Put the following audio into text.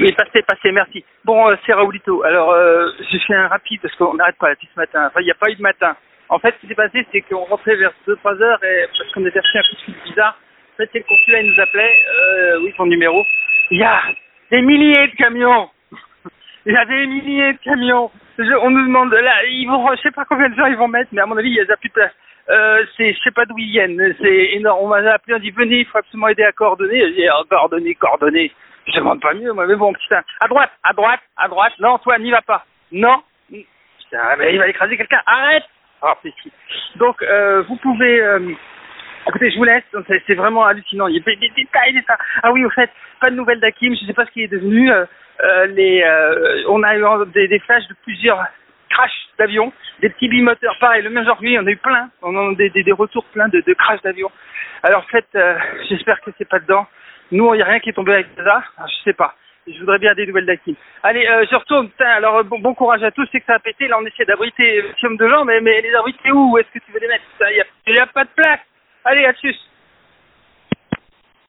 Oui, passez, passez, merci. Bon, euh, c'est Raoulito. Alors, euh, j'ai fait un rapide parce qu'on n'arrête pas depuis ce matin. Enfin, il n'y a pas eu de matin. En fait, ce qui s'est passé, c'est qu'on rentrait vers 2-3 heures et parce qu'on avait reçu un coup de fil bizarre. En fait, c'est le consulat, il nous appelait. Euh, oui, son numéro. Il y a des milliers de camions. Il y a des milliers de camions. On nous demande, là, ils vont, je sais pas combien de gens ils vont mettre, mais à mon avis, il y a plus de place. Euh, c'est, je sais pas d'où ils viennent. C'est énorme. On m'a appelé, on dit, venez, il faut absolument aider à coordonner. J'ai dit, ah, coordonner, coordonner. Je demande pas mieux, moi, mais bon, putain. À droite, à droite, à droite. Non, toi, n'y va pas. Non. Putain, mais il va écraser quelqu'un. Arrête. Si. Donc, euh, vous pouvez, euh, Écoutez, je vous laisse. C'est vraiment hallucinant. Il y a des, détails, des ça. Ah oui, au fait, pas de nouvelles d'Hakim. Je ne sais pas ce qu'il est devenu. Euh, euh, les, euh, on a eu des, des flashs de plusieurs crashs d'avions, des petits bimoteurs. Pareil, le même genre que lui, on a eu plein. On a eu des, des, des retours pleins de, de crashs d'avions. Alors, en fait, euh, j'espère que c'est pas dedans. Nous, il n'y a rien qui est tombé avec ça. Ah, je sais pas. Je voudrais bien des nouvelles d'Hakim. Allez, euh, je retourne. Alors, euh, bon, bon courage à tous. C'est que ça a pété. Là, on essaie d'abriter maximum de gens, mais, mais les abriter où Où est-ce que tu veux les mettre? Il n'y a, a pas de place. Allez, à tchuss